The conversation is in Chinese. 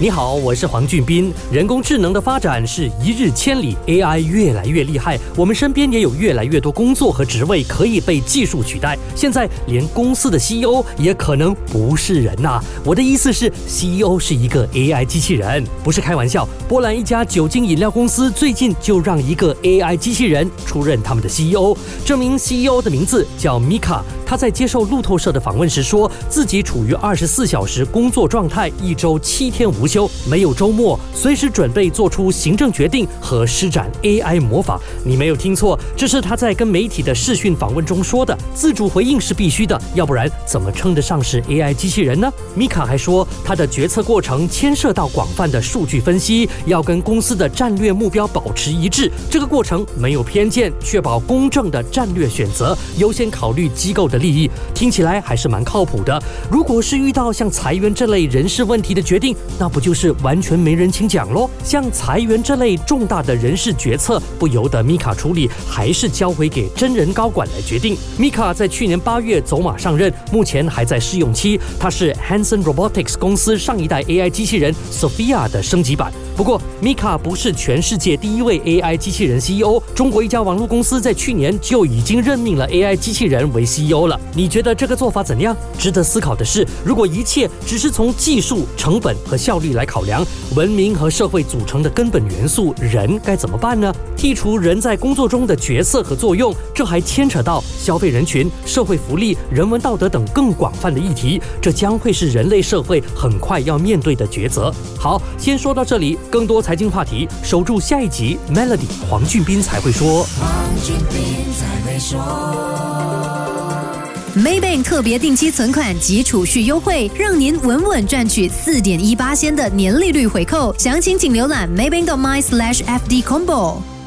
你好，我是黄俊斌。人工智能的发展是一日千里，AI 越来越厉害，我们身边也有越来越多工作和职位可以被技术取代。现在连公司的 CEO 也可能不是人呐！我的意思是，CEO 是一个 AI 机器人，不是开玩笑。波兰一家酒精饮料公司最近就让一个 AI 机器人出任他们的 CEO。这名 CEO 的名字叫 Mika。他在接受路透社的访问时说，自己处于二十四小时工作状态，一周七天无休，没有周末，随时准备做出行政决定和施展 AI 魔法。你没有听错，这是他在跟媒体的视讯访问中说的。自主回应是必须的，要不然怎么称得上是 AI 机器人呢？米卡还说，他的决策过程牵涉到广泛的数据分析，要跟公司的战略目标保持一致。这个过程没有偏见，确保公正的战略选择，优先考虑机构的。利益听起来还是蛮靠谱的。如果是遇到像裁员这类人事问题的决定，那不就是完全没人请讲喽？像裁员这类重大的人事决策，不由得米卡处理，还是交回给真人高管来决定。米卡在去年八月走马上任，目前还在试用期。他是 Hanson Robotics 公司上一代 AI 机器人 Sophia 的升级版。不过，米卡不是全世界第一位 AI 机器人 CEO。中国一家网络公司在去年就已经任命了 AI 机器人为 CEO 了。你觉得这个做法怎样？值得思考的是，如果一切只是从技术、成本和效率来考量，文明和社会组成的根本元素人该怎么办呢？剔除人在工作中的角色和作用，这还牵扯到消费人群、社会福利、人文道德等更广泛的议题。这将会是人类社会很快要面对的抉择。好，先说到这里。更多财经话题，守住下一集。Melody 黄俊斌才会说。Maybank 特别定期存款及储蓄优惠，让您稳稳赚取四点一八仙的年利率回扣。详情请浏览 Maybank my slash FD Combo。